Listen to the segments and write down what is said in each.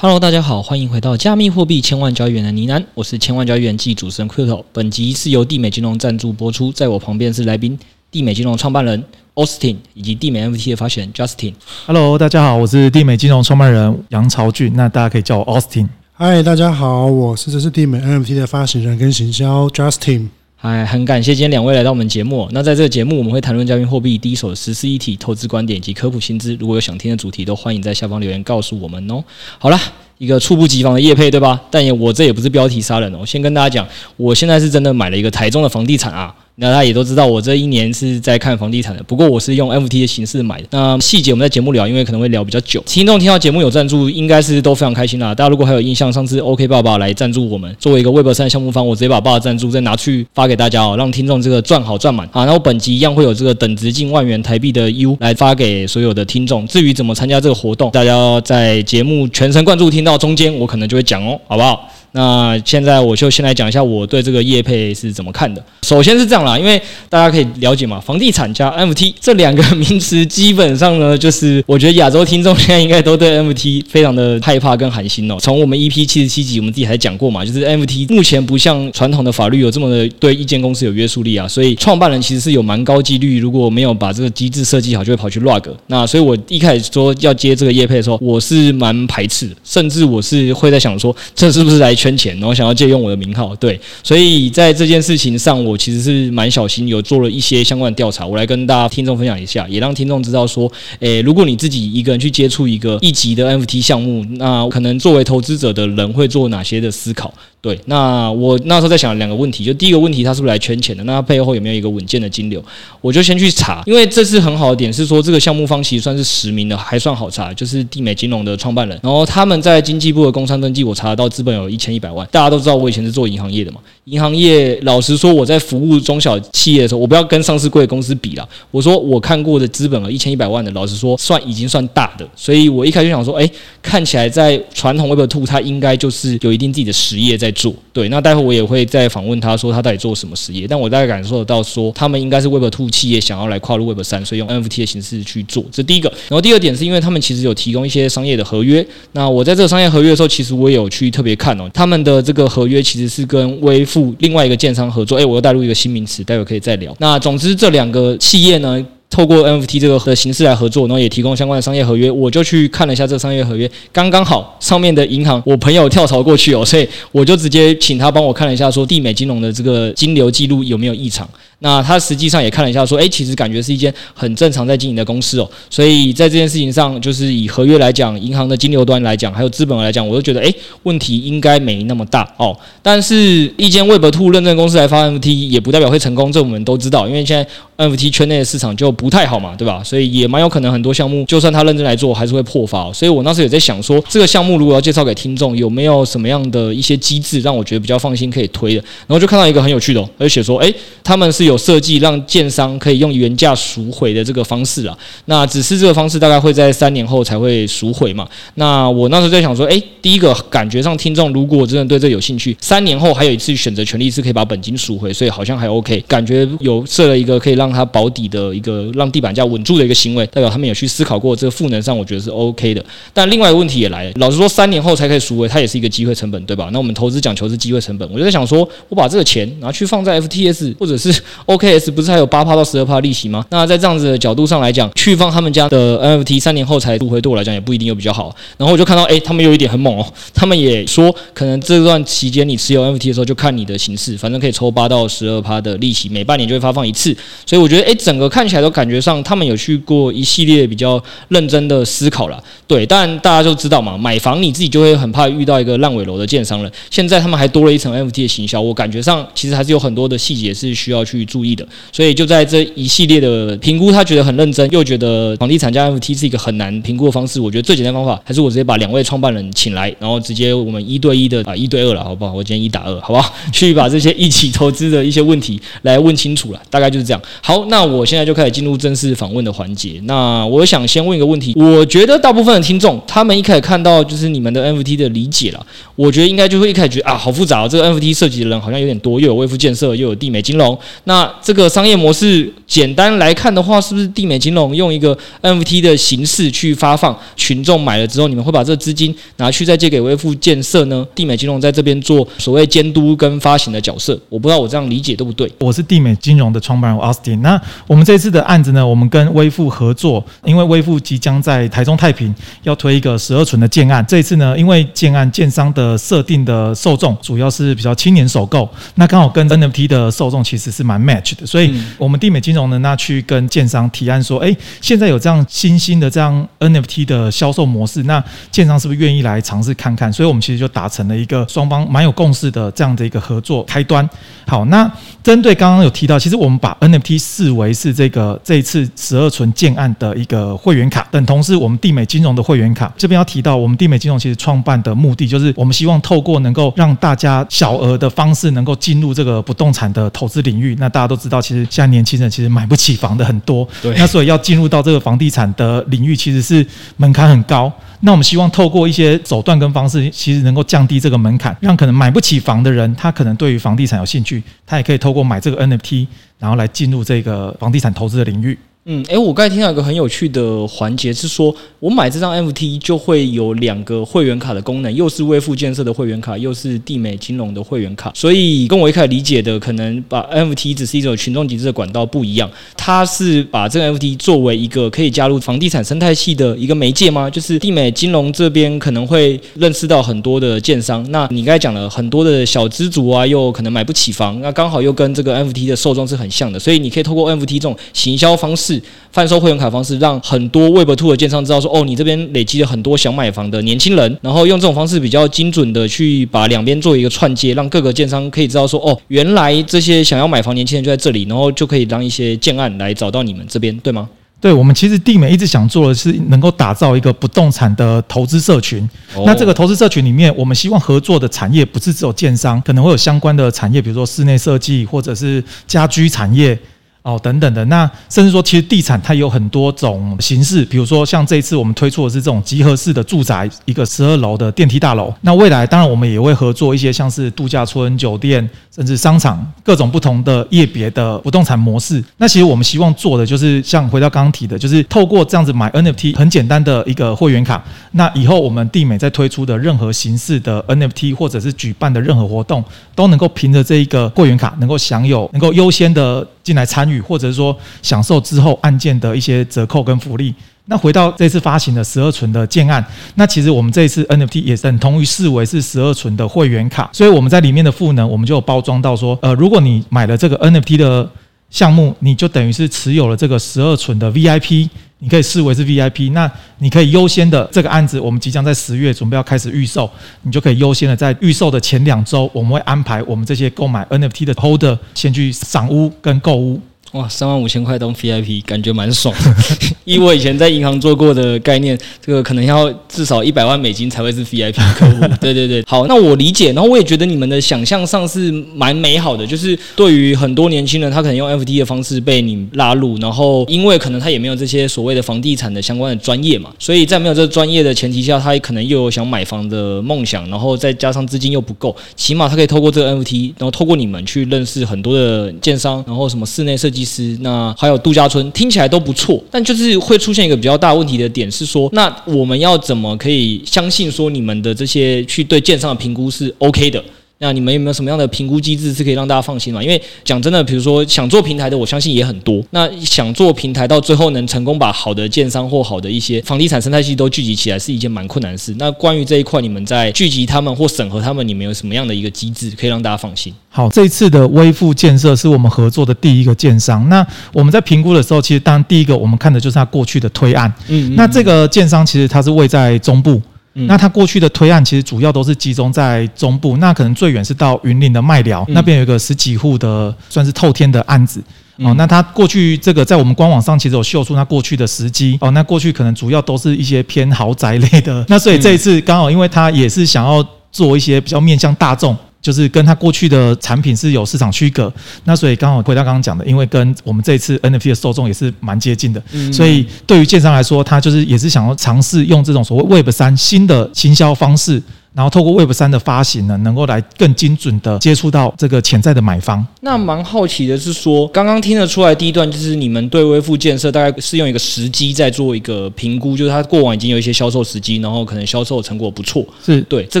Hello，大家好，欢迎回到加密货币千万交易员的呢喃，我是千万交易员暨主持人 Quito。本集是由地美金融赞助播出，在我旁边是来宾，地美金融创办人 Austin 以及地美 NFT 的发起人 Justin。Hello，大家好，我是地美金融创办人杨朝俊，那大家可以叫我 Austin。Hi，大家好，我是这是地美 NFT 的发行人跟行销 Justin。哎，很感谢今天两位来到我们节目。那在这个节目，我们会谈论加密货币第一手的时事议题、投资观点及科普新知。如果有想听的主题，都欢迎在下方留言告诉我们哦。好了，一个猝不及防的业配，对吧？但也我这也不是标题杀人哦。先跟大家讲，我现在是真的买了一个台中的房地产啊。那大家也都知道，我这一年是在看房地产的。不过我是用 F T 的形式买的。那细节我们在节目聊，因为可能会聊比较久。听众听到节目有赞助，应该是都非常开心啦。大家如果还有印象，上次 OK 爸爸来赞助我们，作为一个 Web 三项目方，我直接把爸爸赞助再拿去发给大家哦，让听众这个赚好赚满啊。然后本集一样会有这个等值近万元台币的 U 来发给所有的听众。至于怎么参加这个活动，大家在节目全神贯注听到中间，我可能就会讲哦，好不好？那现在我就先来讲一下我对这个业配是怎么看的。首先是这样啦，因为大家可以了解嘛，房地产加 M T 这两个名词，基本上呢，就是我觉得亚洲听众现在应该都对 M T 非常的害怕跟寒心哦。从我们 EP 七十七集，我们自己还讲过嘛，就是 M T 目前不像传统的法律有这么的对一间公司有约束力啊，所以创办人其实是有蛮高几率，如果没有把这个机制设计好，就会跑去 log。那所以我一开始说要接这个业配的时候，我是蛮排斥，甚至我是会在想说，这是不是来圈钱，然后想要借用我的名号，对，所以在这件事情上，我其实是蛮小心，有做了一些相关的调查，我来跟大家听众分享一下，也让听众知道说，诶，如果你自己一个人去接触一个一级的 NFT 项目，那可能作为投资者的人会做哪些的思考？对，那我那时候在想两个问题，就第一个问题，他是不是来圈钱的？那他背后有没有一个稳健的金流？我就先去查，因为这次很好的点是说，这个项目方其实算是实名的，还算好查，就是地美金融的创办人，然后他们在经济部的工商登记，我查得到资本有一千一百万。大家都知道我以前是做银行业的嘛，银行业老实说，我在服务中小企业的时候，我不要跟上市贵公司比啦。我说我看过的资本额一千一百万的，老实说算已经算大的，所以我一开始想说，哎，看起来在传统 Web2，它应该就是有一定自己的实业在在做。对，那待会我也会再访问他说他到底做什么实业，但我大概感受得到说他们应该是 Web2 企业想要来跨入 Web3，所以用 NFT 的形式去做，这第一个。然后第二点是因为他们其实有提供一些商业的合约，那我在这个商业合约的时候，其实我也有去特别看哦，他们的这个合约其实是跟微付另外一个建商合作，诶，我又带入一个新名词，待会可以再聊。那总之这两个企业呢，透过 NFT 这个的形式来合作，然后也提供相关的商业合约，我就去看了一下这个商业合约，刚刚好上面的银行，我朋友跳槽过去哦，所以我就直接请他帮我看了一下，说地美金融的这个金流记录有没有异常。那他实际上也看了一下，说，诶，其实感觉是一间很正常在经营的公司哦。所以在这件事情上，就是以合约来讲，银行的金流端来讲，还有资本来讲，我都觉得，诶，问题应该没那么大哦。但是，一间 Web2 认证公司来发 NFT，也不代表会成功，这我们都知道。因为现在 NFT 圈内的市场就不太好嘛，对吧？所以也蛮有可能很多项目，就算他认真来做，还是会破发哦。所以我那时也在想说，这个项目如果要介绍给听众，有没有什么样的一些机制，让我觉得比较放心可以推的？然后就看到一个很有趣的，而且说，诶，他们是有设计让建商可以用原价赎回的这个方式啊，那只是这个方式大概会在三年后才会赎回嘛。那我那时候在想说，诶，第一个感觉上听众如果真的对这有兴趣，三年后还有一次选择权利是可以把本金赎回，所以好像还 OK，感觉有设了一个可以让它保底的一个让地板价稳住的一个行为，代表他们有去思考过这个赋能上，我觉得是 OK 的。但另外一个问题也来了，老实说，三年后才可以赎回，它也是一个机会成本，对吧？那我们投资讲求是机会成本，我就在想说，我把这个钱拿去放在 FTS 或者是 OKS，不是还有八趴到十二趴利息吗？那在这样子的角度上来讲，去放他们家的 NFT 三年后才赎回，对我来讲也不一定又比较好。然后我就看到，诶，他们有一点很猛哦，他们也说，可能这段期间你持有 NFT 的时候，就看你的形式，反正可以抽八到十二趴的利息，每半年就会发放一次。所以我觉得，诶，整个看起来都感觉上，他们有去过一系列比较认真的思考了。对，但大家都知道嘛，买房你自己就会很怕遇到一个烂尾楼的建商了。现在他们还多了一层 NFT 的行销，我感觉上其实还是有很多的细节是需要去注意的。所以就在这一系列的评估，他觉得很认真，又觉得房地产加 NFT 是一个很难评估的方式。我觉得最简单方法还是我直接把两位创办人请来，然后直接我们一对一的啊一对二了，好不好？我今天一打二，好不好？去把这些一起投资的一些问题来问清楚了，大概就是这样。好，那我现在就开始进入正式访问的环节。那我想先问一个问题，我觉得大部分的听众他们一开始看到就是你们的 NFT 的理解了，我觉得应该就会一开始觉得啊好复杂哦，这个 NFT 涉及的人好像有点多，又有微付建设，又有地美金融。那那这个商业模式简单来看的话，是不是地美金融用一个 NFT 的形式去发放，群众买了之后，你们会把这资金拿去再借给微富建设呢？地美金融在这边做所谓监督跟发行的角色，我不知道我这样理解对不对？我是地美金融的创办人 Austin。那我们这次的案子呢，我们跟微富合作，因为微富即将在台中太平要推一个十二存的建案。这一次呢，因为建案建商的设定的受众主要是比较青年首购，那刚好跟 NFT 的受众其实是蛮 match 的，所以我们地美金融呢，那去跟建商提案说，哎，现在有这样新兴的这样 NFT 的销售模式，那建商是不是愿意来尝试看看？所以我们其实就达成了一个双方蛮有共识的这样的一个合作开端。好，那针对刚刚有提到，其实我们把 NFT 视为是这个这一次十二存建案的一个会员卡，等同是我们地美金融的会员卡。这边要提到，我们地美金融其实创办的目的就是，我们希望透过能够让大家小额的方式能够进入这个不动产的投资领域。那大家都知道，其实现在年轻人其实买不起房的很多，对，那所以要进入到这个房地产的领域，其实是门槛很高。那我们希望透过一些手段跟方式，其实能够降低这个门槛，让可能买不起房的人，他可能对于房地产有兴趣，他也可以透过买这个 NFT，然后来进入这个房地产投资的领域。嗯，诶，我刚才听到一个很有趣的环节，是说我买这张 NFT 就会有两个会员卡的功能，又是微富建设的会员卡，又是地美金融的会员卡。所以跟我一开始理解的，可能把 NFT 只是一种群众集资的管道不一样，它是把这个 NFT 作为一个可以加入房地产生态系的一个媒介吗？就是地美金融这边可能会认识到很多的建商，那你刚才讲了很多的小资族啊，又可能买不起房，那刚好又跟这个 NFT 的受众是很像的，所以你可以透过 NFT 这种行销方式。贩售会员卡方式，让很多 Web Two 的建商知道说，哦，你这边累积了很多想买房的年轻人，然后用这种方式比较精准的去把两边做一个串接，让各个建商可以知道说，哦，原来这些想要买房年轻人就在这里，然后就可以让一些建案来找到你们这边，对吗？对，我们其实地美一直想做的是能够打造一个不动产的投资社群。哦、那这个投资社群里面，我们希望合作的产业不是只有建商，可能会有相关的产业，比如说室内设计或者是家居产业。哦，等等的，那甚至说，其实地产它有很多种形式，比如说像这一次我们推出的是这种集合式的住宅，一个十二楼的电梯大楼。那未来当然我们也会合作一些像是度假村、酒店，甚至商场，各种不同的业别的不动产模式。那其实我们希望做的就是像回到刚刚提的，就是透过这样子买 NFT 很简单的一个会员卡，那以后我们地美在推出的任何形式的 NFT 或者是举办的任何活动，都能够凭着这一个会员卡，能够享有能够优先的进来参或者是说享受之后案件的一些折扣跟福利。那回到这次发行的十二存的建案，那其实我们这一次 NFT 也是等同于视为是十二存的会员卡，所以我们在里面的赋能，我们就有包装到说，呃，如果你买了这个 NFT 的项目，你就等于是持有了这个十二存的 VIP。你可以视为是 VIP，那你可以优先的这个案子，我们即将在十月准备要开始预售，你就可以优先的在预售的前两周，我们会安排我们这些购买 NFT 的 Holder 先去赏屋跟购屋。哇，三万五千块当 VIP，感觉蛮爽的。以我以前在银行做过的概念，这个可能要至少一百万美金才会是 VIP 客户。对对对，好，那我理解，然后我也觉得你们的想象上是蛮美好的，就是对于很多年轻人，他可能用 FT 的方式被你拉入，然后因为可能他也没有这些所谓的房地产的相关的专业嘛，所以在没有这个专业的前提下，他也可能又有想买房的梦想，然后再加上资金又不够，起码他可以透过这个 FT，然后透过你们去认识很多的建商，然后什么室内设计。师那还有度假村听起来都不错，但就是会出现一个比较大问题的点是说，那我们要怎么可以相信说你们的这些去对建商的评估是 OK 的？那你们有没有什么样的评估机制是可以让大家放心嘛？因为讲真的，比如说想做平台的，我相信也很多。那想做平台到最后能成功把好的建商或好的一些房地产生态系都聚集起来，是一件蛮困难的事。那关于这一块，你们在聚集他们或审核他们，你们有什么样的一个机制可以让大家放心？好，这一次的微富建设是我们合作的第一个建商。那我们在评估的时候，其实当然第一个我们看的就是他过去的推案。嗯，嗯，嗯，那这个建商其实它是位在中部。那他过去的推案其实主要都是集中在中部，那可能最远是到云林的麦寮那边有一个十几户的算是透天的案子哦。那他过去这个在我们官网上其实有秀出他过去的时机哦。那过去可能主要都是一些偏豪宅类的，那所以这一次刚好因为他也是想要做一些比较面向大众。就是跟他过去的产品是有市场区隔，那所以刚好回到刚刚讲的，因为跟我们这一次 NFT 的受众也是蛮接近的，所以对于建商来说，他就是也是想要尝试用这种所谓 Web 三新的行销方式。然后透过 Web 三的发行呢，能够来更精准的接触到这个潜在的买方。那蛮好奇的是说，刚刚听得出来第一段就是你们对微富建设大概是用一个时机在做一个评估，就是它过往已经有一些销售时机，然后可能销售成果不错，是对这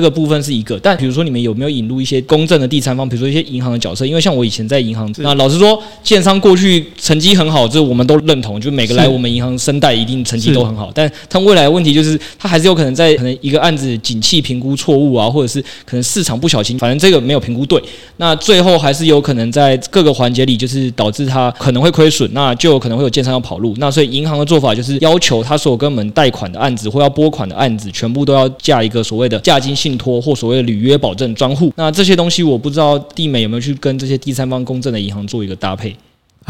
个部分是一个。但比如说你们有没有引入一些公正的第三方，比如说一些银行的角色？因为像我以前在银行，那老实说，建商过去成绩很好，这我们都认同，就每个来我们银行申贷一定成绩都很好。但他未来的问题就是，他还是有可能在可能一个案子景气评估错误啊，或者是可能市场不小心，反正这个没有评估对，那最后还是有可能在各个环节里，就是导致他可能会亏损，那就有可能会有建商要跑路。那所以银行的做法就是要求他所有跟我们贷款的案子或要拨款的案子，全部都要架一个所谓的价金信托或所谓的履约保证专户。那这些东西我不知道地美有没有去跟这些第三方公证的银行做一个搭配。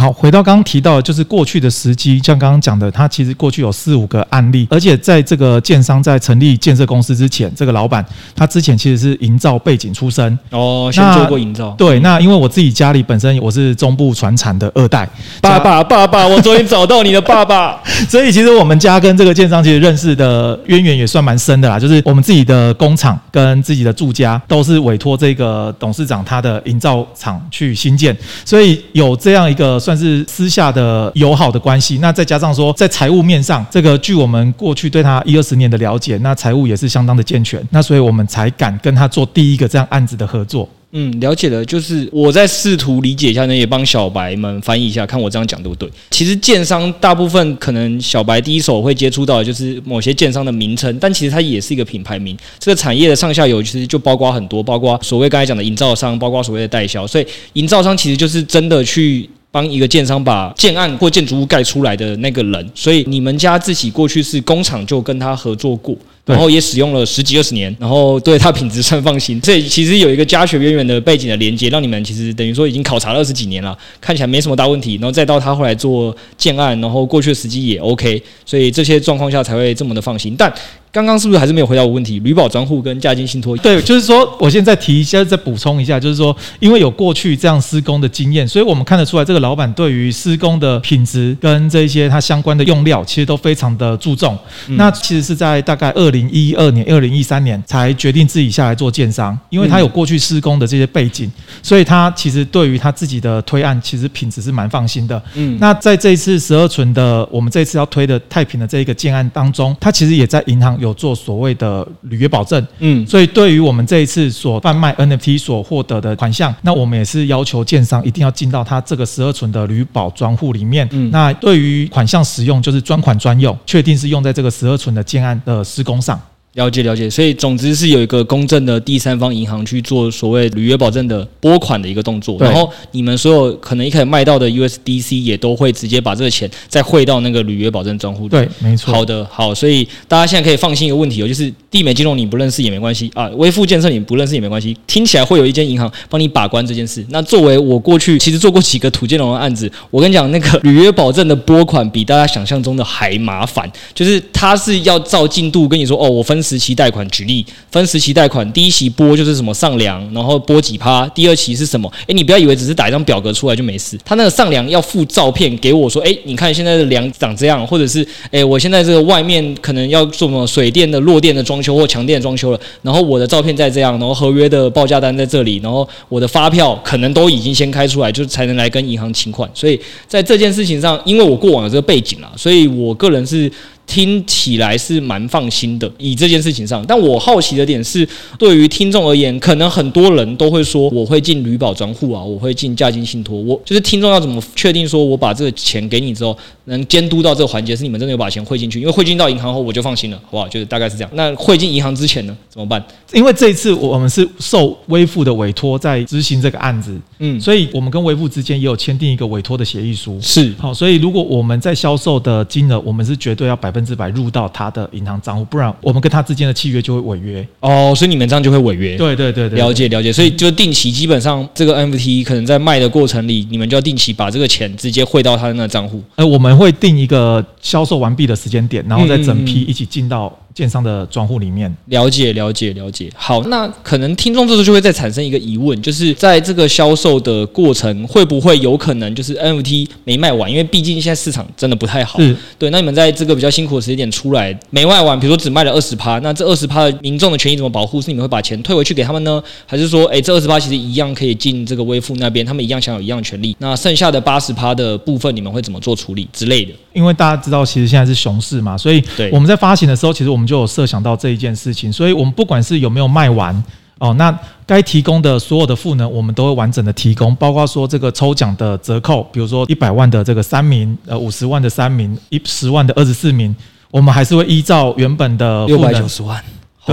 好，回到刚刚提到的，就是过去的时机，像刚刚讲的，他其实过去有四五个案例，而且在这个建商在成立建设公司之前，这个老板他之前其实是营造背景出身哦，先做过营造。对，那因为我自己家里本身我是中部传产的二代，爸爸爸爸，我终于找到你的爸爸，所以其实我们家跟这个建商其实认识的渊源也算蛮深的啦，就是我们自己的工厂跟自己的住家都是委托这个董事长他的营造厂去新建，所以有这样一个。算是私下的友好的关系，那再加上说，在财务面上，这个据我们过去对他一二十年的了解，那财务也是相当的健全，那所以我们才敢跟他做第一个这样案子的合作。嗯，了解了，就是我在试图理解一下呢，也帮小白们翻译一下，看我这样讲对不对？其实建商大部分可能小白第一手会接触到的就是某些建商的名称，但其实它也是一个品牌名。这个产业的上下游其实就包括很多，包括所谓刚才讲的营造商，包括所谓的代销。所以营造商其实就是真的去帮一个建商把建案或建筑物盖出来的那个人。所以你们家自己过去是工厂就跟他合作过。然后也使用了十几二十年，然后对它品质算放心。这其实有一个家学渊源的背景的连接，让你们其实等于说已经考察了二十几年了，看起来没什么大问题。然后再到他后来做建案，然后过去的时机也 OK，所以这些状况下才会这么的放心。但刚刚是不是还是没有回答我问题？旅保专户跟价金信托？对，就是说，我现在提一下，再补充一下，就是说，因为有过去这样施工的经验，所以我们看得出来，这个老板对于施工的品质跟这些他相关的用料，其实都非常的注重。嗯、那其实是在大概二零一二年、二零一三年才决定自己下来做建商，因为他有过去施工的这些背景，所以他其实对于他自己的推案，其实品质是蛮放心的。嗯，那在这一次十二存的，我们这次要推的太平的这一个建案当中，他其实也在银行有做所谓的履约保证，嗯，所以对于我们这一次所贩卖 NFT 所获得的款项，那我们也是要求建商一定要进到他这个十二存的履保专户里面。嗯，那对于款项使用，就是专款专用，确定是用在这个十二存的建案的施工上。了解了解，所以总之是有一个公正的第三方银行去做所谓履约保证的拨款的一个动作，然后你们所有可能一开始卖到的 USDC 也都会直接把这个钱再汇到那个履约保证账户。对，没错。好的，好，所以大家现在可以放心一个问题哦，就是地美金融你不认识也没关系啊，微富建设你不认识也没关系，听起来会有一间银行帮你把关这件事。那作为我过去其实做过几个土建融的案子，我跟你讲，那个履约保证的拨款比大家想象中的还麻烦，就是他是要照进度跟你说哦，我分分时期贷款，举例分时期贷款，第一期拨就是什么上梁，然后拨几趴，第二期是什么？诶，你不要以为只是打一张表格出来就没事，他那个上梁要附照片给我说，诶，你看现在的梁长这样，或者是诶，我现在这个外面可能要做什么水电的、弱电的装修或强电的装修了，然后我的照片在这样，然后合约的报价单在这里，然后我的发票可能都已经先开出来，就才能来跟银行请款。所以在这件事情上，因为我过往有这个背景啦，所以我个人是。听起来是蛮放心的，以这件事情上，但我好奇的点是，对于听众而言，可能很多人都会说，我会进旅保专户啊，我会进价金信托，我就是听众要怎么确定说我把这个钱给你之后，能监督到这个环节是你们真的有把钱汇进去？因为汇进到银行后，我就放心了，好不好？就是大概是这样。那汇进银行之前呢，怎么办？因为这一次我们是受微付的委托在执行这个案子，嗯，所以我们跟微付之间也有签订一个委托的协议书，是好，所以如果我们在销售的金额，我们是绝对要百分之百入到他的银行账户，不然我们跟他之间的契约就会违约哦，所以你们这样就会违约。对对对对，了解了解，所以就定期，基本上这个 NFT 可能在卖的过程里，你们就要定期把这个钱直接汇到他的那个账户。呃，我们会定一个销售完毕的时间点，然后再整批一起进到。建商的专户里面。了解，了解，了解。好，那可能听众这时候就会再产生一个疑问，就是在这个销售的过程，会不会有可能就是 NFT 没卖完？因为毕竟现在市场真的不太好。是对，那你们在这个比较辛苦的时间点出来没卖完，比如说只卖了二十趴，那这二十趴的民众的权益怎么保护？是你们会把钱退回去给他们呢，还是说，哎，这二十趴其实一样可以进这个微付那边，他们一样享有一样的权利？那剩下的八十趴的部分，你们会怎么做处理之类的？因为大家知道，其实现在是熊市嘛，所以我们在发行的时候，其实我们就有设想到这一件事情，所以我们不管是有没有卖完哦，那该提供的所有的赋能，我们都会完整的提供，包括说这个抽奖的折扣，比如说一百万的这个三名，呃，五十万的三名，一十万的二十四名，我们还是会依照原本的六百九十万。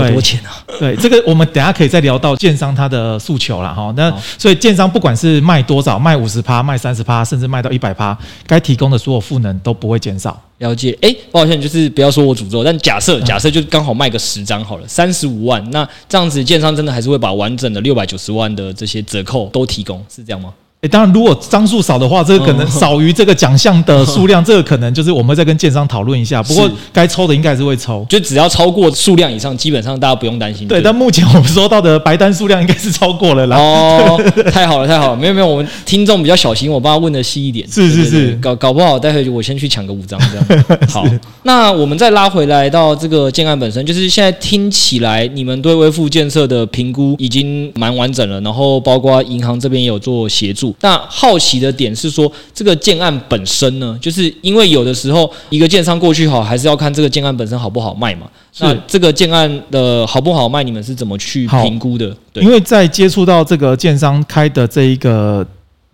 好多钱啊！对，这个我们等下可以再聊到建商他的诉求了哈。那所以建商不管是卖多少，卖五十趴，卖三十趴，甚至卖到一百趴，该提供的所有赋能都不会减少。了解。哎，抱歉，就是不要说我诅咒，但假设假设就刚好卖个十张好了，三十五万，那这样子建商真的还是会把完整的六百九十万的这些折扣都提供，是这样吗？诶，当然，如果张数少的话，这个可能少于这个奖项的数量，这个可能就是我们再跟建商讨论一下。不过该抽的应该还是会抽，就只要超过数量以上，基本上大家不用担心。对，但目前我们收到的白单数量应该是超过了啦。哦，太好了，太好了，没有没有，我们听众比较小心，我帮他问的细一点。是是是，搞搞不好，待会我先去抢个五张这样。好，那我们再拉回来到这个建案本身，就是现在听起来你们对微富建设的评估已经蛮完整了，然后包括银行这边也有做协助。那好奇。的点是说，这个建案本身呢，就是因为有的时候一个建商过去好，还是要看这个建案本身好不好卖嘛。那这个建案的好不好卖，你们是怎么去评估的？对，因为在接触到这个建商开的这一个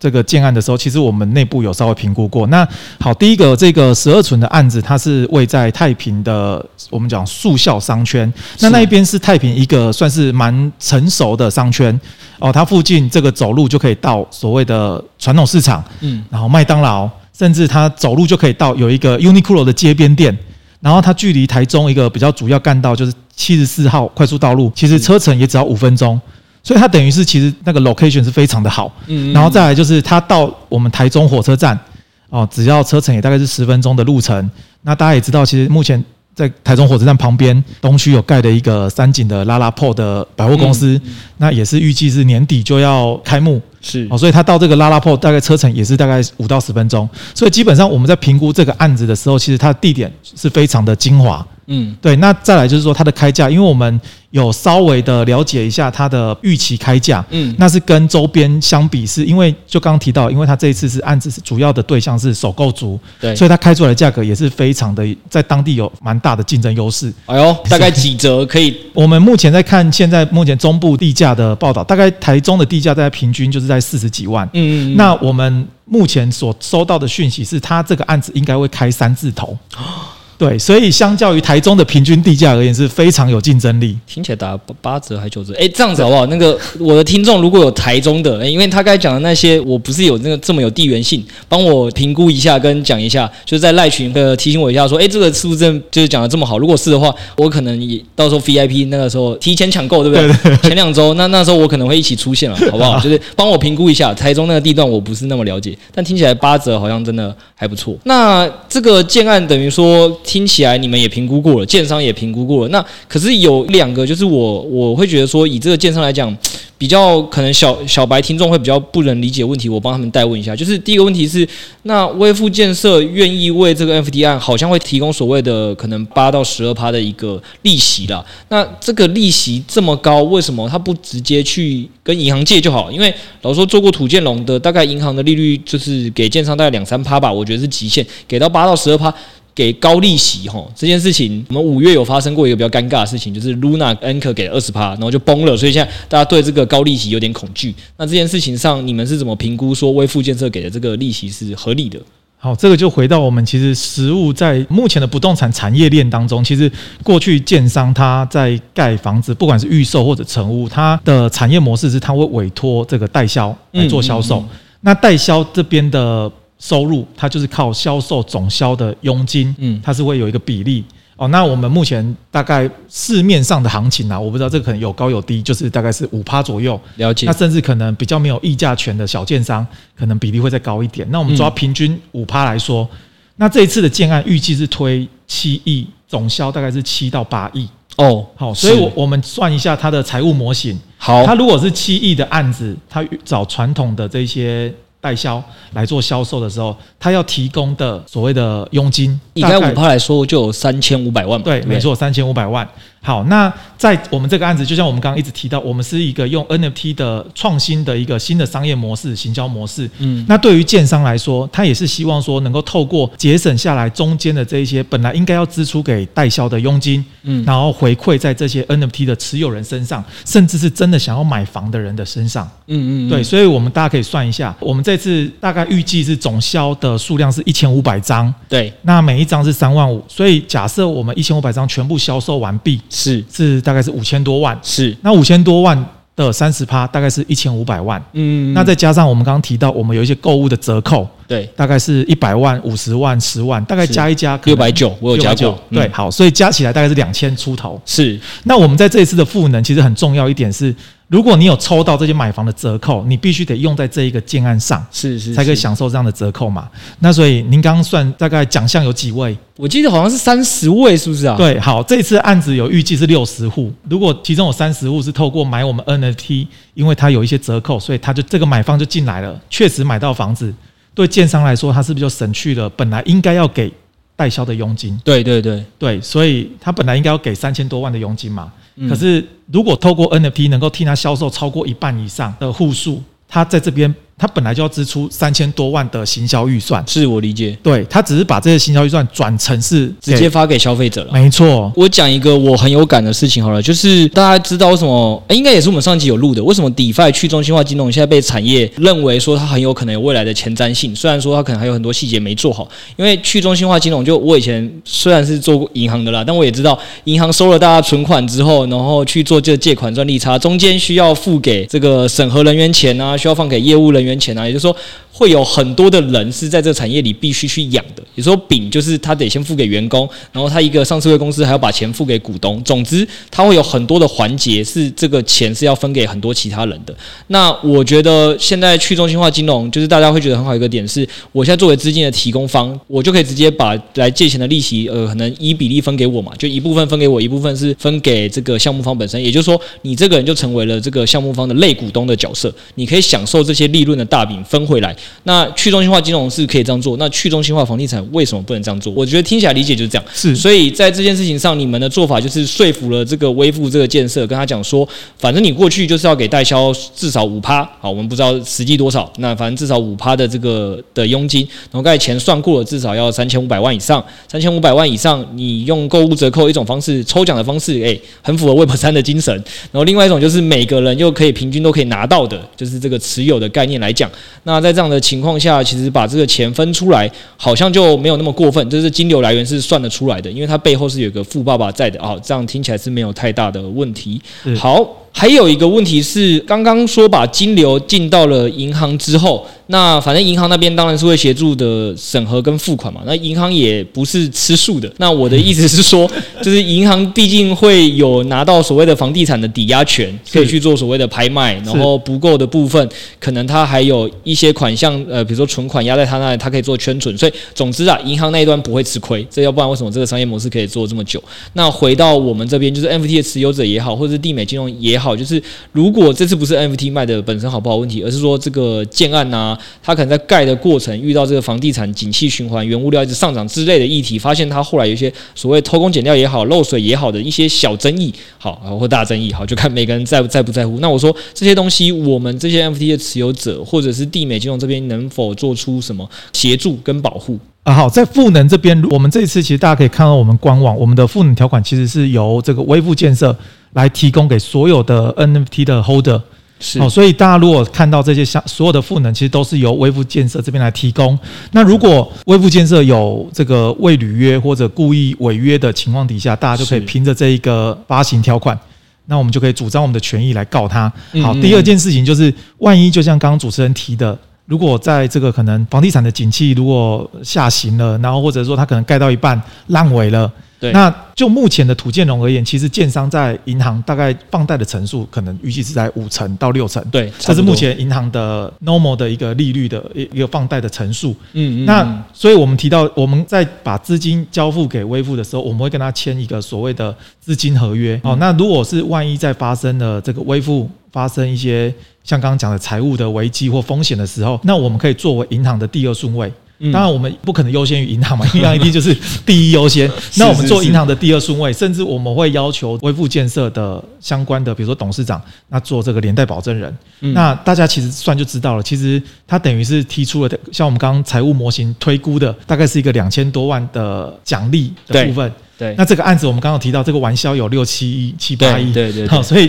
这个建案的时候，其实我们内部有稍微评估过。那好，第一个这个十二存的案子，它是位在太平的，我们讲速效商圈。那那一边是太平一个算是蛮成熟的商圈。哦，它附近这个走路就可以到所谓的传统市场，嗯，然后麦当劳，甚至它走路就可以到有一个 Uniqlo 的街边店，然后它距离台中一个比较主要干道就是七十四号快速道路，其实车程也只要五分钟，所以它等于是其实那个 location 是非常的好，嗯，然后再来就是它到我们台中火车站，哦，只要车程也大概是十分钟的路程，那大家也知道，其实目前。在台中火车站旁边东区有盖的一个三井的 LaLaport 的百货公司，那也是预计是年底就要开幕，是。哦，所以它到这个 LaLaport 大概车程也是大概五到十分钟，所以基本上我们在评估这个案子的时候，其实它的地点是非常的精华。嗯，对，那再来就是说它的开价，因为我们有稍微的了解一下它的预期开价，嗯，那是跟周边相比，是因为就刚刚提到，因为它这一次是案子是主要的对象是首购族，对，所以它开出来的价格也是非常的在当地有蛮大的竞争优势。哎呦，大概几折可以？我们目前在看现在目前中部地价的报道，大概台中的地价在平均就是在四十几万，嗯，嗯，那我们目前所收到的讯息是，它这个案子应该会开三字头。对，所以相较于台中的平均地价而言，是非常有竞争力。听起来打八折还九折？哎，这样子好不好？那个我的听众如果有台中的，因为他刚才讲的那些，我不是有那个这么有地缘性，帮我评估一下跟讲一下，就是在赖群的提醒我一下，说，哎，这个是不是就是讲的这么好？如果是的话，我可能也到时候 VIP 那个时候提前抢购，对不对，前两周，那那时候我可能会一起出现了，好不好？就是帮我评估一下台中那个地段，我不是那么了解，但听起来八折好像真的还不错。那这个建案等于说。听起来你们也评估过了，建商也评估过了。那可是有两个，就是我我会觉得说，以这个建商来讲，比较可能小小白听众会比较不能理解问题，我帮他们代问一下。就是第一个问题是，那微富建设愿意为这个 F D 案好像会提供所谓的可能八到十二趴的一个利息啦。那这个利息这么高，为什么他不直接去跟银行借就好？因为老说做过土建龙的，大概银行的利率就是给建商大概两三趴吧，我觉得是极限，给到八到十二趴。给高利息哈，这件事情，我们五月有发生过一个比较尴尬的事情，就是 Luna Anchor 给了二十趴，然后就崩了，所以现在大家对这个高利息有点恐惧。那这件事情上，你们是怎么评估说微富建设给的这个利息是合理的？好，这个就回到我们其实实物在目前的不动产产业链当中，其实过去建商他在盖房子，不管是预售或者成屋，它的产业模式是他会委托这个代销来做销售。嗯嗯嗯，那代销这边的。收入它就是靠销售总销的佣金，嗯，它是会有一个比例哦。那我们目前大概市面上的行情啊，我不知道这个可能有高有低，就是大概是五趴左右。了解。那甚至可能比较没有议价权的小建商，可能比例会再高一点。那我们抓平均五趴来说，那这一次的建案预计是推七亿总销大概是七到八亿。哦，好，所以我我们算一下它的财务模型。好，它如果是七亿的案子，它找传统的这些。代销来做销售的时候，他要提供的所谓的佣金，以该五趴来说，就有三千五百万嘛。对，没错，三千五百万。好，那在我们这个案子，就像我们刚刚一直提到，我们是一个用 NFT 的创新的一个新的商业模式、行销模式。嗯，那对于建商来说，他也是希望说能够透过节省下来中间的这一些本来应该要支出给代销的佣金，嗯，然后回馈在这些 NFT 的持有人身上，甚至是真的想要买房的人的身上。嗯嗯，对，所以我们大家可以算一下，我们这次大概预计是总销的数量是一千五百张。对，那每一张是三万五，所以假设我们一千五百张全部销售完毕。是是，大概是五千多万。是，那五千多万的三十趴，大概是一千五百万。嗯，那再加上我们刚刚提到，我们有一些购物的折扣，对，大概是一百万、五十万、十万，大概加一加六百九，我有加过。对，好，所以加起来大概是两千出头。是，那我们在这一次的赋能，其实很重要一点是。如果你有抽到这些买房的折扣，你必须得用在这一个建案上，是是，才可以享受这样的折扣嘛。那所以您刚刚算大概奖项有几位？我记得好像是三十位，是不是啊？对，好，这次案子有预计是六十户。如果其中有三十户是透过买我们 NFT，因为它有一些折扣，所以他就这个买方就进来了，确实买到房子。对建商来说，他是不是就省去了本来应该要给代销的佣金？对对对对，所以他本来应该要给三千多万的佣金嘛。可是，如果透过 NFT 能够替他销售超过一半以上的户数，他在这边。他本来就要支出三千多万的行销预算，是我理解。对，他只是把这些行销预算转成是直接发给消费者了。没错，我讲一个我很有感的事情好了，就是大家知道为什么？欸，应该也是我们上集有录的。为什么 DeFi 去中心化金融现在被产业认为说它很有可能有未来的前瞻性？虽然说它可能还有很多细节没做好，因为去中心化金融，就我以前虽然是做过银行的啦，但我也知道银行收了大家存款之后，然后去做这个借款赚利差，中间需要付给这个审核人员钱啊，需要放给业务人员钱啊，也就是说。会有很多的人是在这个产业里必须去养的。有时候饼就是他得先付给员工，然后他一个上市会公司还要把钱付给股东。总之，他会有很多的环节是这个钱是要分给很多其他人的。那我觉得现在去中心化金融，就是大家会觉得很好一个点是，我现在作为资金的提供方，我就可以直接把来借钱的利息，呃，可能一比例分给我嘛，就一部分分给我，一部分是分给这个项目方本身。也就是说，你这个人就成为了这个项目方的类股东的角色，你可以享受这些利润的大饼分回来。那去中心化金融是可以这样做，那去中心化房地产为什么不能这样做？我觉得听起来理解就是这样。是，所以在这件事情上，你们的做法就是说服了这个微富这个建设，跟他讲说，反正你过去就是要给代销至少五趴，好，我们不知道实际多少，那反正至少五趴的这个的佣金，然后刚才钱算过了，至少要三千五百万以上，三千五百万以上，你用购物折扣一种方式，抽奖的方式，诶，很符合 Web 三的精神。然后另外一种就是每个人又可以平均都可以拿到的，就是这个持有的概念来讲，那在这样的情况下，其实把这个钱分出来，好像就没有那么过分。就是金流来源是算得出来的，因为它背后是有个富爸爸在的啊，这样听起来是没有太大的问题。好。还有一个问题是，刚刚说把金流进到了银行之后，那反正银行那边当然是会协助的审核跟付款嘛。那银行也不是吃素的。那我的意思是说，就是银行毕竟会有拿到所谓的房地产的抵押权，可以去做所谓的拍卖，然后不够的部分，可能他还有一些款项，呃，比如说存款压在他那里，他可以做圈存。所以总之啊，银行那一端不会吃亏。这要不然为什么这个商业模式可以做这么久？那回到我们这边，就是 NFT 的持有者也好，或者是地美金融也好。好，就是如果这次不是 NFT 卖的本身好不好问题，而是说这个建案呐、啊，它可能在盖的过程遇到这个房地产景气循环、原物料一直上涨之类的议题，发现它后来有一些所谓偷工减料也好、漏水也好的一些小争议，好或大争议，好就看每个人在在不在乎。那我说这些东西，我们这些 NFT 的持有者或者是地美金融这边能否做出什么协助跟保护啊？好，在赋能这边，我们这一次其实大家可以看到我们官网，我们的赋能条款其实是由这个微富建设。来提供给所有的 NFT 的 holder，是好，所以大家如果看到这些相所有的赋能，其实都是由微富建设这边来提供。那如果微富建设有这个未履约或者故意违约的情况底下，大家就可以凭着这一个发行条款，那我们就可以主张我们的权益来告他。好，第二件事情就是，万一就像刚刚主持人提的，如果在这个可能房地产的景气如果下行了，然后或者说它可能盖到一半烂尾了。对，那就目前的土建融而言，其实建商在银行大概放贷的层数可能预计是在五成到六成。对，这是目前银行的 normal 的一个利率的一一个放贷的层数。嗯嗯。那所以我们提到，我们在把资金交付给微付的时候，我们会跟他签一个所谓的资金合约。哦，那如果是万一在发生了这个微付发生一些像刚刚讲的财务的危机或风险的时候，那我们可以作为银行的第二顺位。当然，我们不可能优先于银行嘛，银行一定就是第一优先。那我们做银行的第二顺位，甚至我们会要求微富建设的相关的，比如说董事长，那做这个连带保证人。那大家其实算就知道了，其实他等于是提出了，像我们刚刚财务模型推估的，大概是一个两千多万的奖励的部分。对，那这个案子我们刚刚提到，这个玩笑有六七亿、七八亿，对对，好，所以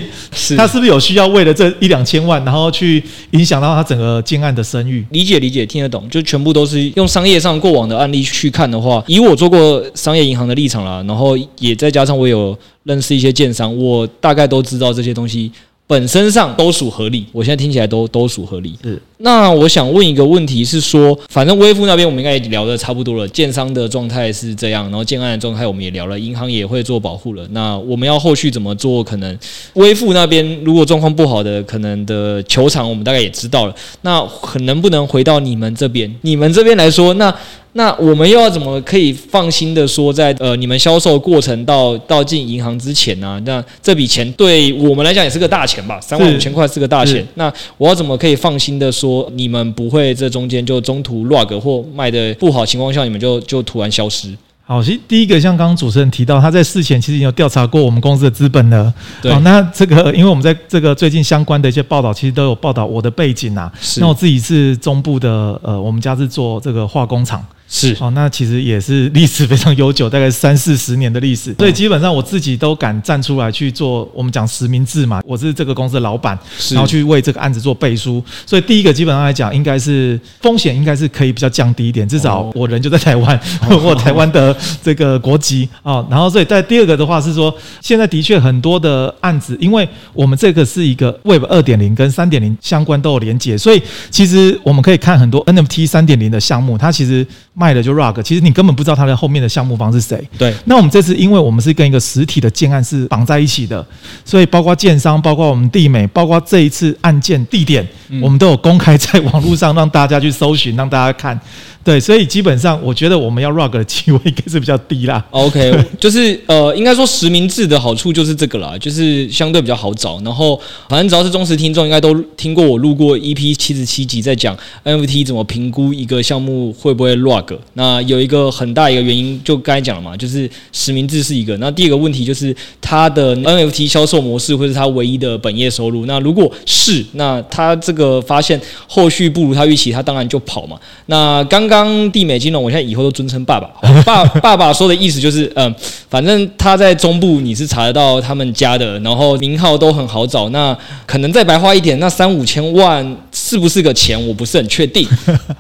他是不是有需要为了这一两千万，然后去影响到他整个建案的声誉？理解理解，听得懂，就全部都是用商业上过往的案例去看的话，以我做过商业银行的立场啦，然后也再加上我有认识一些建商，我大概都知道这些东西。本身上都属合理，我现在听起来都都属合理。是，那我想问一个问题是说，反正微付那边我们应该也聊的差不多了，建商的状态是这样，然后建案的状态我们也聊了，银行也会做保护了。那我们要后续怎么做？可能微付那边如果状况不好的，可能的球场我们大概也知道了。那能不能回到你们这边？你们这边来说，那？那我们又要怎么可以放心的说，在呃你们销售过程到到进银行之前呢、啊？那这笔钱对我们来讲也是个大钱吧？三万五千块是个大钱。那我要怎么可以放心的说，你们不会这中间就中途 rug 或卖的不好情况下，你们就就突然消失？好，其实第一个像刚刚主持人提到，他在事前其实已经有调查过我们公司的资本了。对。好，那这个因为我们在这个最近相关的一些报道，其实都有报道我的背景啊。是。那我自己是中部的，呃，我们家是做这个化工厂。是。哦，那其实也是历史非常悠久，大概三四十年的历史。所以基本上我自己都敢站出来去做，我们讲实名制嘛，我是这个公司的老板，然后去为这个案子做背书。所以第一个基本上来讲，应该是风险应该是可以比较降低一点，至少我人就在台湾，我台湾的。这个国籍啊，然后所以在第二个的话是说，现在的确很多的案子，因为我们这个是一个 Web 二点零跟三点零相关都有连接，所以其实我们可以看很多 NFT 三点零的项目，它其实卖的就 rug，其实你根本不知道它的后面的项目方是谁。对。那我们这次因为我们是跟一个实体的建案是绑在一起的，所以包括建商，包括我们地美，包括这一次案件地点，我们都有公开在网络上让大家去搜寻，让大家看。对，所以基本上我觉得我们要 rug 的机会应该是比较低啦。OK，就是呃，应该说实名制的好处就是这个啦，就是相对比较好找。然后反正只要是忠实听众，应该都听过我录过 EP 七十七集，在讲 NFT 怎么评估一个项目会不会 rug。那有一个很大一个原因，就刚才讲了嘛，就是实名制是一个。那第二个问题就是它的 NFT 销售模式会是它唯一的本业收入。那如果是，那它这个发现后续不如他预期，他当然就跑嘛。那刚刚。刚地美金融，我现在以后都尊称爸爸。爸爸爸说的意思就是，嗯，反正他在中部你是查得到他们家的，然后名号都很好找。那可能再白花一点，那三五千万是不是个钱，我不是很确定。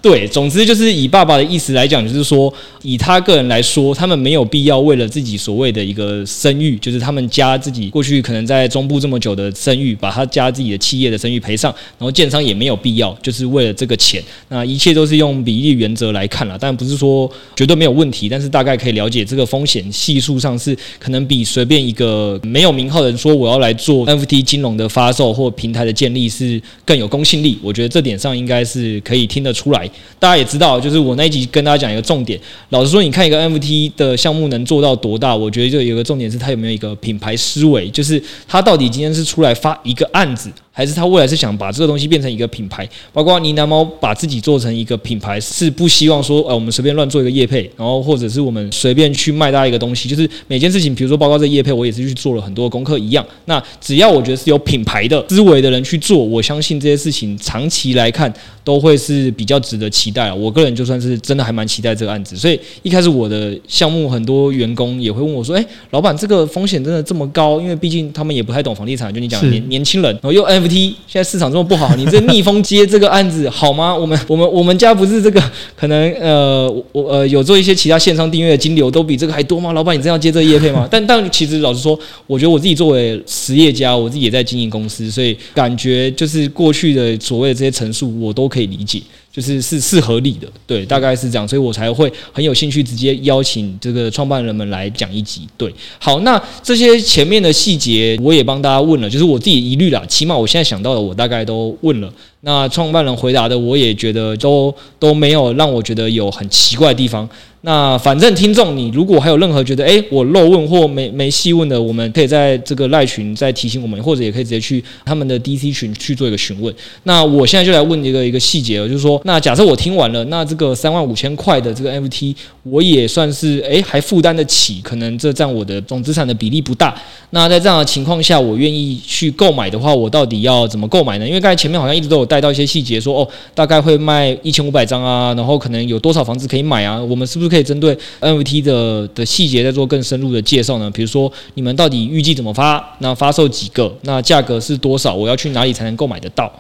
对，总之就是以爸爸的意思来讲，就是说以他个人来说，他们没有必要为了自己所谓的一个声誉，就是他们家自己过去可能在中部这么久的声誉，把他家自己的企业的声誉赔上，然后建商也没有必要，就是为了这个钱。那一切都是用比例原则来看了，但不是说绝对没有问题，但是大概可以了解这个风险系数上是可能比随便一个没有名号的人说我要来做 NFT 金融的发售或平台的建立是更有公信力。我觉得这点上应该是可以听得出来。大家也知道，就是我那一集跟大家讲一个重点。老实说，你看一个 NFT 的项目能做到多大，我觉得就有个重点是它有没有一个品牌思维，就是它到底今天是出来发一个案子。还是他未来是想把这个东西变成一个品牌，包括呢喃猫把自己做成一个品牌，是不希望说，呃，我们随便乱做一个业配，然后或者是我们随便去卖大家一个东西，就是每件事情，比如说包括这个业配，我也是去做了很多功课一样。那只要我觉得是有品牌的思维的人去做，我相信这些事情长期来看都会是比较值得期待啊。我个人就算是真的还蛮期待这个案子，所以一开始我的项目很多员工也会问我说，哎，老板，这个风险真的这么高？因为毕竟他们也不太懂房地产，就你讲的年年轻人，然后又 NFT 现在市场这么不好，你这逆风接这个案子好吗？我们 我们我们家不是这个可能呃我呃有做一些其他线上订阅的金流都比这个还多吗？老板，你真要接这个业配吗？但但其实老实说，我觉得我自己作为实业家，我自己也在经营公司，所以感觉就是过去的所谓这些陈述，我都可以理解。就是是是合理的，对，大概是这样，所以我才会很有兴趣直接邀请这个创办人们来讲一集。对，好，那这些前面的细节我也帮大家问了，就是我自己疑虑啦，起码我现在想到的我大概都问了。那创办人回答的我也觉得都都没有让我觉得有很奇怪的地方。那反正听众，你如果还有任何觉得诶我漏问或没没细问的，我们可以在这个赖群再提醒我们，或者也可以直接去他们的 DC 群去做一个询问。那我现在就来问一个一个细节了，就是说，那假设我听完了，那这个三万五千块的这个 NFT，我也算是诶还负担得起，可能这占我的总资产的比例不大。那在这样的情况下，我愿意去购买的话，我到底要怎么购买呢？因为刚才前面好像一直都有带到一些细节，说哦，大概会卖一千五百张啊，然后可能有多少房子可以买啊，我们是不是？可以针对 NFT 的的细节再做更深入的介绍呢？比如说，你们到底预计怎么发？那发售几个？那价格是多少？我要去哪里才能购买得到？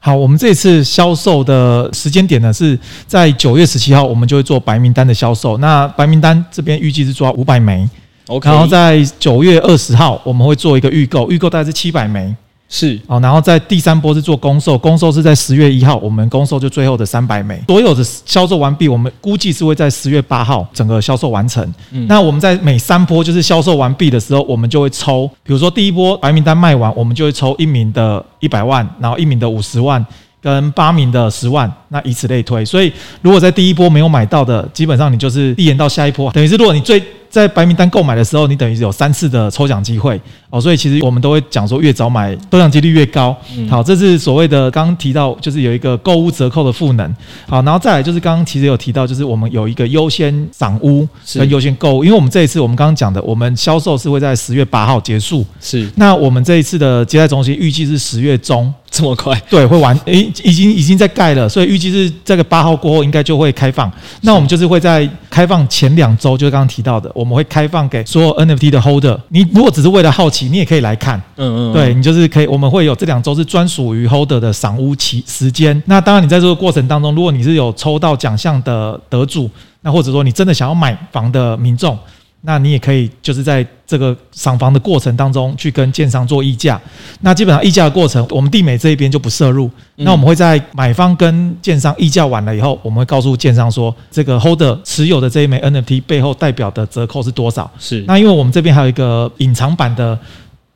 好，我们这次销售的时间点呢，是在九月十七号，我们就会做白名单的销售。那白名单这边预计是抓五百枚，OK。然后在九月二十号，我们会做一个预购，预购大概是七百枚。是哦，然后在第三波是做公售，公售是在十月一号，我们公售就最后的三百枚，所有的销售完毕，我们估计是会在十月八号整个销售完成。嗯，那我们在每三波就是销售完毕的时候，我们就会抽，比如说第一波白名单卖完，我们就会抽一名的一百万，然后一名的五十万。跟八名的十万，那以此类推。所以，如果在第一波没有买到的，基本上你就是递延到下一波。等于是，如果你最在白名单购买的时候，你等于是有三次的抽奖机会哦。所以，其实我们都会讲说，越早买抽奖几率越高。好，这是所谓的刚刚提到，就是有一个购物折扣的赋能。好，然后再来就是刚刚其实有提到，就是我们有一个优先赏屋跟优先购物。因为我们这一次我们刚刚讲的，我们销售是会在十月八号结束。是。那我们这一次的接待中心预计是十月中。这么快？对，会完，诶，已经已经在盖了，所以预计是这个八号过后应该就会开放。那我们就是会在开放前两周，就是刚刚提到的，我们会开放给所有 NFT 的 Holder。你如果只是为了好奇，你也可以来看。嗯嗯，对，你就是可以，我们会有这两周是专属于 Holder 的赏屋期时间。那当然，你在这个过程当中，如果你是有抽到奖项的得主，那或者说你真的想要买房的民众。那你也可以就是在这个赏房的过程当中去跟建商做议价。那基本上议价的过程，我们地美这一边就不涉入。那我们会在买方跟建商议价完了以后，我们会告诉建商说，这个 Holder 持有的这一枚 NFT 背后代表的折扣是多少。是。那因为我们这边还有一个隐藏版的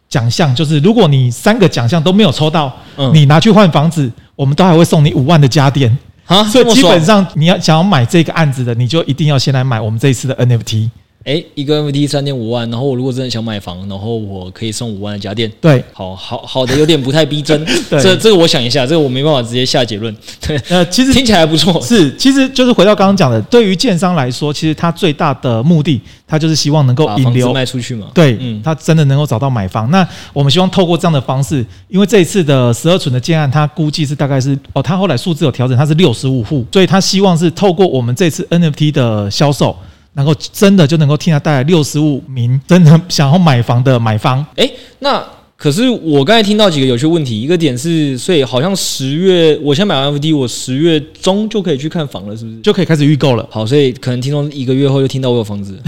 奖项，就是如果你三个奖项都没有抽到，你拿去换房子，我们都还会送你五万的家电。啊，所以基本上你要想要买这个案子的，你就一定要先来买我们这一次的 NFT。哎，一个 NFT 三点五万，然后我如果真的想买房，然后我可以送五万的家电。对，好好好的，有点不太逼真。对，这这个我想一下，这个我没办法直接下结论。对，呃，其实听起来还不错。是，其实就是回到刚刚讲的，对于建商来说，其实他最大的目的，他就是希望能够引流卖出去嘛。对，嗯，他真的能够找到买房。那我们希望透过这样的方式，因为这一次的十二存的建案，他估计是大概是哦，他后来数字有调整，他是六十五户，所以他希望是透过我们这次 NFT 的销售。能够真的就能够替他带来六十五名真的想要买房的买方。诶，那可是我刚才听到几个有趣问题，一个点是，所以好像十月我先买完 NFT，我十月中就可以去看房了，是不是？就可以开始预购了。好，所以可能听众一个月后又听到我有房子，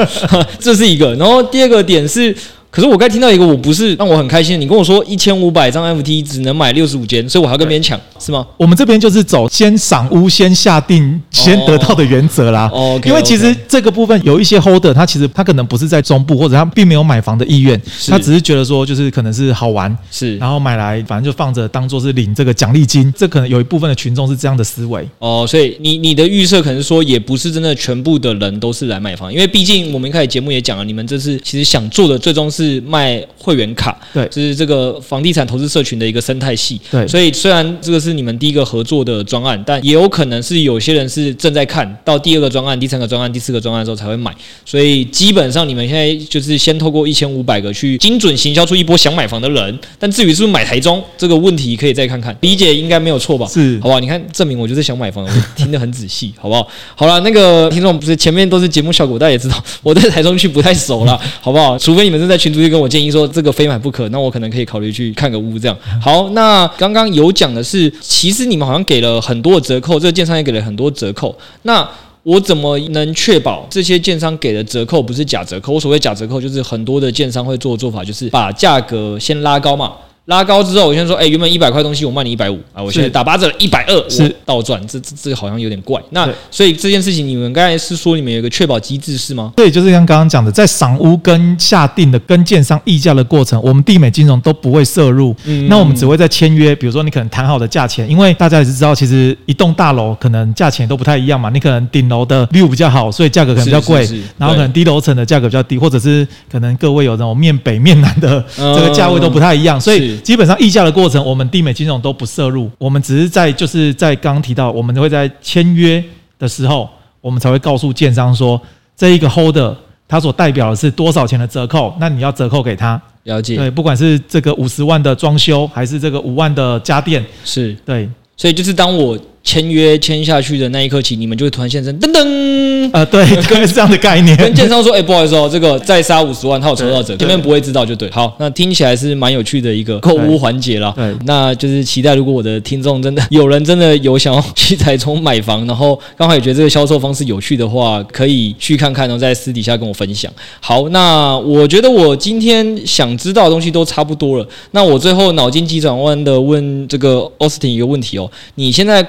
这是一个。然后第二个点是。可是我刚才听到一个，我不是让我很开心。你跟我说一千五百张 NFT 只能买六十五间，所以我还要跟别人抢，是吗？我们这边就是走先赏屋、先下定、先得到的原则啦。哦，因为其实这个部分有一些 Holder，他其实他可能不是在中部，或者他并没有买房的意愿，他只是觉得说就是可能是好玩，是，然后买来反正就放着当做是领这个奖励金。这可能有一部分的群众是这样的思维。哦，所以你你的预设可能说也不是真的全部的人都是来买房，因为毕竟我们一开始节目也讲了，你们这次其实想做的最终是卖。会员卡，对，就是这个房地产投资社群的一个生态系，对，所以虽然这个是你们第一个合作的专案，但也有可能是有些人是正在看到第二个专案、第三个专案、第四个专案的时候才会买，所以基本上你们现在就是先透过一千五百个去精准行销出一波想买房的人，但至于是不是买台中这个问题，可以再看看，理解应该没有错吧？是，好不好？你看证明我就是想买房，我听得很仔细，好不好？好了，那个听众不是前面都是节目效果，大家也知道我在台中区不太熟了，好不好？除非你们是在群主就跟我建议说这个非买不可。那我可能可以考虑去看个屋，这样好。那刚刚有讲的是，其实你们好像给了很多折扣，这个建商也给了很多折扣。那我怎么能确保这些建商给的折扣不是假折扣？我所谓假折扣，就是很多的建商会做的做法，就是把价格先拉高嘛。拉高之后，我先说，哎、欸，原本一百块东西我卖你一百五啊，我现在打八折一百二，是倒赚，这这这个好像有点怪。那所以这件事情，你们刚才是说你们有一个确保机制是吗？对，就是像刚刚讲的，在赏屋跟下定的跟建商议价的过程，我们地美金融都不会涉入。嗯，那我们只会在签约，比如说你可能谈好的价钱，因为大家也是知道，其实一栋大楼可能价钱都不太一样嘛。你可能顶楼的 view 比较好，所以价格可能比较贵，然后可能低楼层的价格比较低，或者是可能各位有那种面北面南的这个价位都不太一样，所以基本上议价的。过程我们地美金融都不涉入，我们只是在就是在刚刚提到，我们会在签约的时候，我们才会告诉建商说，这一个 holder 它所代表的是多少钱的折扣，那你要折扣给他。了解。对，不管是这个五十万的装修，还是这个五万的家电，是对。所以就是当我。签约签下去的那一刻起，你们就会突然现身，噔噔，呃，对，跟是这样的概念。跟建商说，哎、欸，不好意思哦，这个再杀五十万，他有抽到折，前面不会知道就对。好，那听起来是蛮有趣的一个购物环节了。对，那就是期待，如果我的听众真的有人真的有想要去台中买房，然后刚好也觉得这个销售方式有趣的话，可以去看看，然后在私底下跟我分享。好，那我觉得我今天想知道的东西都差不多了。那我最后脑筋急转弯的问这个 Austin 一个问题哦，你现在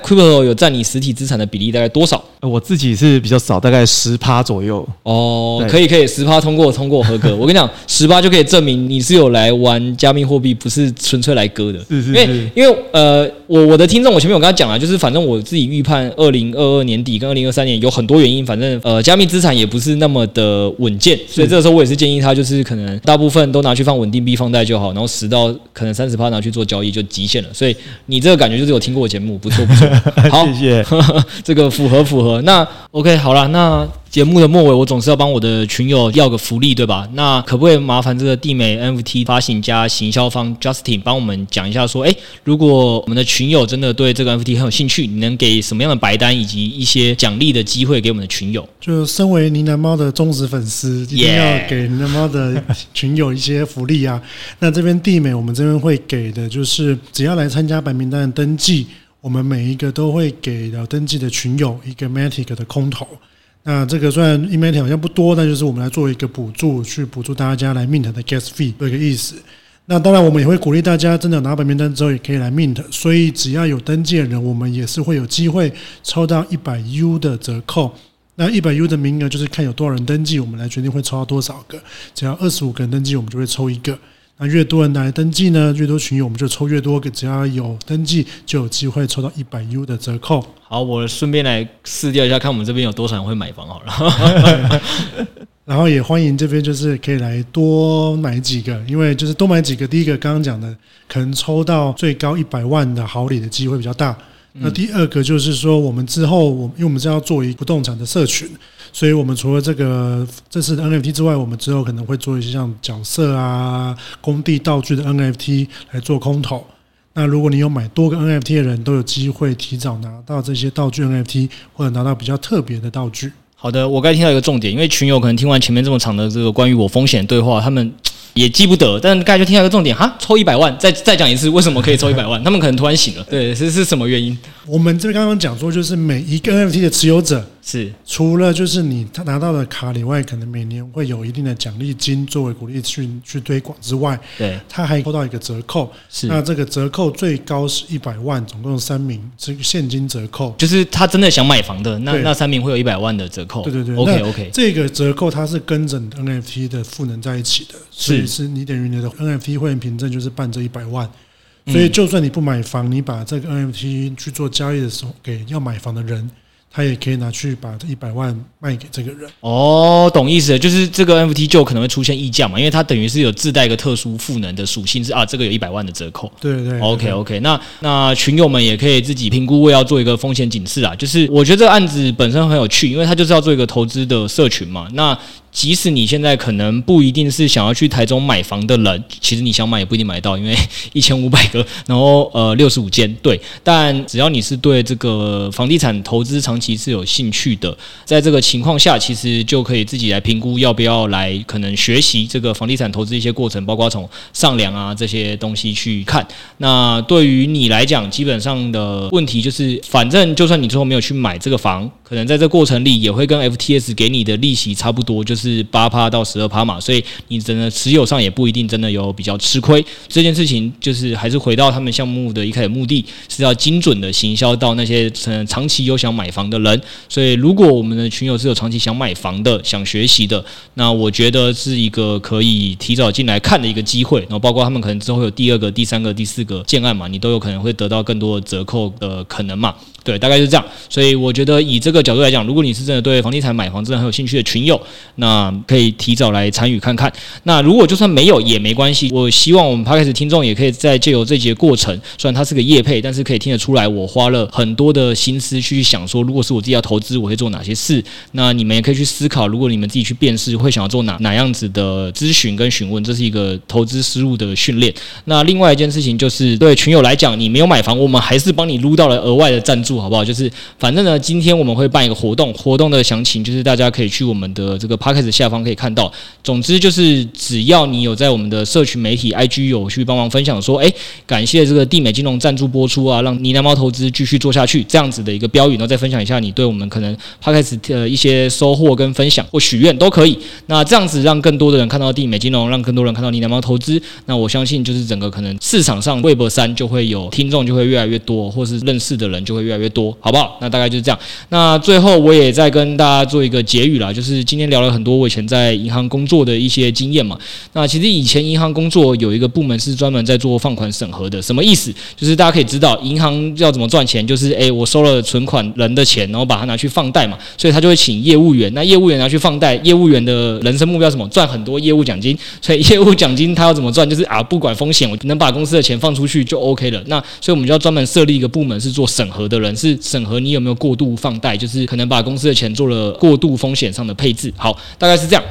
有占你实体资产的比例大概多少？我自己是比较少，大概十趴左右。哦，可以可以，十趴通过通过合格。我跟你讲，十趴就可以证明你是有来玩加密货币，不是纯粹来割的。是是是。因为因为呃，我我的听众，我前面有跟他讲啊，就是反正我自己预判二零二二年底跟二零二三年有很多原因，反正呃，加密资产也不是那么的稳健，所以这个时候我也是建议他，就是可能大部分都拿去放稳定币放贷就好，然后十到可能三十趴拿去做交易就极限了。所以你这个感觉就是有听过我节目，不错不错。好，谢谢。这个符合符合，那 OK 好了，那节目的末尾我总是要帮我的群友要个福利，对吧？那可不可以麻烦这个地美 NFT 发行家行销方 Justin 帮我们讲一下，说，诶，如果我们的群友真的对这个 NFT 很有兴趣，你能给什么样的白单以及一些奖励的机会给我们的群友？就身为呢喃猫的忠实粉丝，一定要给呢喃猫的群友一些福利啊！那这边地美我们这边会给的就是，只要来参加白名单的登记。我们每一个都会给了登记的群友一个 Matic 的空投，那这个虽然 Matic 好像不多，但就是我们来做一个补助，去补助大家来 Mint 的 Gas Fee 这个意思。那当然，我们也会鼓励大家真的拿本名单之后也可以来 Mint，所以只要有登记的人，我们也是会有机会抽到一百 U 的折扣。那一百 U 的名额就是看有多少人登记，我们来决定会抽到多少个。只要二十五个人登记，我们就会抽一个。那越多人来登记呢，越多群友我们就抽越多个，只要有登记就有机会抽到一百 U 的折扣。好，我顺便来试掉一下，看我们这边有多少人会买房好了。然后也欢迎这边就是可以来多买几个，因为就是多买几个，第一个刚刚讲的可能抽到最高一百万的好礼的机会比较大。那第二个就是说，我们之后我因为我们是要做一不动产的社群。所以，我们除了这个这次的 NFT 之外，我们之后可能会做一些像角色啊、工地道具的 NFT 来做空投。那如果你有买多个 NFT 的人，都有机会提早拿到这些道具 NFT，或者拿到比较特别的道具。好的，我刚才听到一个重点，因为群友可能听完前面这么长的这个关于我风险对话，他们。也记不得，但刚才就听到一个重点哈，抽一百万，再再讲一次，为什么可以抽一百万？他们可能突然醒了，对，是是什么原因？我们这边刚刚讲说，就是每一个 NFT 的持有者是。除了就是你他拿到的卡里外，可能每年会有一定的奖励金作为鼓励去去推广之外，对，他还抽到一个折扣，是。那这个折扣最高是一百万，总共三名这个现金折扣，就是他真的想买房的那那三名会有一百万的折扣，对对对，OK OK，这个折扣它是跟着 NFT 的赋能在一起的，是。是你等于你的 NFT 会员凭证就是办这一百万，所以就算你不买房，你把这个 NFT 去做交易的时候，给要买房的人。他也可以拿去把这一百万卖给这个人哦，懂意思，就是这个 NFT 就可能会出现溢价嘛，因为它等于是有自带一个特殊赋能的属性，是啊，这个有一百万的折扣。对对，对，OK OK，那那群友们也可以自己评估，我要做一个风险警示啊。就是我觉得这个案子本身很有趣，因为它就是要做一个投资的社群嘛。那即使你现在可能不一定是想要去台中买房的人，其实你想买也不一定买到，因为 一千五百个，然后呃六十五间，对。但只要你是对这个房地产投资长期是有兴趣的，在这个情况下，其实就可以自己来评估要不要来可能学习这个房地产投资一些过程，包括从上梁啊这些东西去看。那对于你来讲，基本上的问题就是，反正就算你最后没有去买这个房，可能在这过程里也会跟 FTS 给你的利息差不多，就是。是八趴到十二趴嘛，所以你真的持有上也不一定真的有比较吃亏。这件事情就是还是回到他们项目的一开始目的，是要精准的行销到那些嗯长期有想买房的人。所以如果我们的群友是有长期想买房的、想学习的，那我觉得是一个可以提早进来看的一个机会。然后包括他们可能之后有第二个、第三个、第四个建案嘛，你都有可能会得到更多的折扣的可能嘛。对，大概是这样。所以我觉得以这个角度来讲，如果你是真的对房地产买房真的很有兴趣的群友，那可以提早来参与看看。那如果就算没有也没关系，我希望我们 Podcast 听众也可以在借由这节过程，虽然它是个业配，但是可以听得出来我花了很多的心思去想说，如果是我自己要投资，我会做哪些事。那你们也可以去思考，如果你们自己去辨识，会想要做哪哪样子的咨询跟询问，这是一个投资思路的训练。那另外一件事情就是，对群友来讲，你没有买房，我们还是帮你撸到了额外的赞助。好不好？就是反正呢，今天我们会办一个活动，活动的详情就是大家可以去我们的这个 podcast 下方可以看到。总之就是只要你有在我们的社群媒体 IG 有去帮忙分享说，哎，感谢这个地美金融赞助播出啊，让呢喃猫投资继续做下去这样子的一个标语，然后再分享一下你对我们可能 podcast 的一些收获跟分享或许愿都可以。那这样子让更多的人看到地美金融，让更多人看到呢喃猫投资，那我相信就是整个可能市场上 Web 三就会有听众就会越来越多，或是认识的人就会越来越多，好不好？那大概就是这样。那最后我也再跟大家做一个结语啦，就是今天聊了很多我以前在银行工作的一些经验嘛。那其实以前银行工作有一个部门是专门在做放款审核的，什么意思？就是大家可以知道，银行要怎么赚钱，就是诶，我收了存款人的钱，然后把它拿去放贷嘛，所以他就会请业务员。那业务员拿去放贷，业务员的人生目标什么？赚很多业务奖金。所以业务奖金他要怎么赚？就是啊，不管风险，我能把公司的钱放出去就 OK 了。那所以我们就要专门设立一个部门，是做审核的人，是审核你有没有过度放贷，就是可能把公司的钱做了过度风险上的配置。好，大概是这样。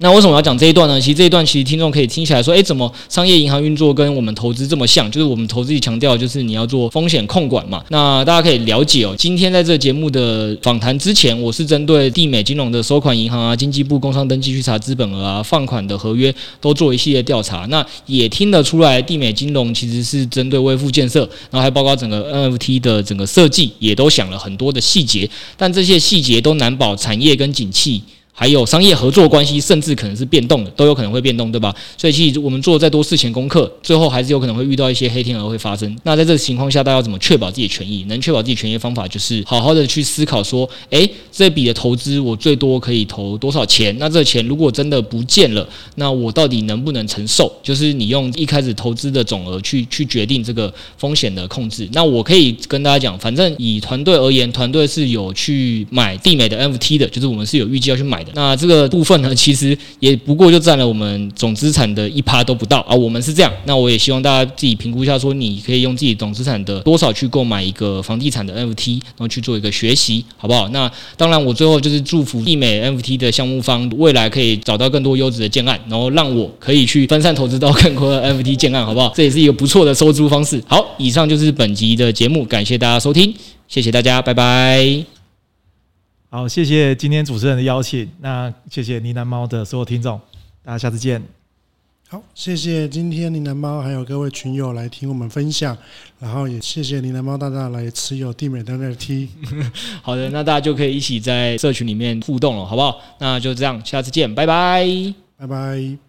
那为什么要讲这一段呢？其实这一段其实听众可以听起来说，诶，怎么商业银行运作跟我们投资这么像？就是我们投资强调就是你要做风险控管嘛。那大家可以了解哦。今天在这节目的访谈之前，我是针对地美金融的收款银行啊、经济部工商登记去查资本额啊、放款的合约都做一系列调查。那也听得出来，地美金融其实是针对微富建设，然后还包括整个 NFT 的整个设计，也都想了很多的细节。但这些细节都难保产业跟景气。还有商业合作关系，甚至可能是变动的，都有可能会变动，对吧？所以其实我们做再多事前功课，最后还是有可能会遇到一些黑天鹅会发生。那在这个情况下，大家怎么确保自己的权益？能确保自己权益的方法，就是好好的去思考说，诶，这笔的投资我最多可以投多少钱？那这钱如果真的不见了，那我到底能不能承受？就是你用一开始投资的总额去去决定这个风险的控制。那我可以跟大家讲，反正以团队而言，团队是有去买帝美的 NFT 的，就是我们是有预计要去买那这个部分呢，其实也不过就占了我们总资产的一趴都不到啊。我们是这样，那我也希望大家自己评估一下，说你可以用自己总资产的多少去购买一个房地产的 NFT，然后去做一个学习，好不好？那当然，我最后就是祝福易美 NFT 的项目方未来可以找到更多优质的建案，然后让我可以去分散投资到更多的 NFT 建案，好不好？这也是一个不错的收租方式。好，以上就是本集的节目，感谢大家收听，谢谢大家，拜拜。好，谢谢今天主持人的邀请。那谢谢呢喃猫的所有听众，大家下次见。好，谢谢今天呢喃猫还有各位群友来听我们分享，然后也谢谢呢喃猫大大来持有地美的 NFT。好的，那大家就可以一起在社群里面互动了，好不好？那就这样，下次见，拜拜，拜拜。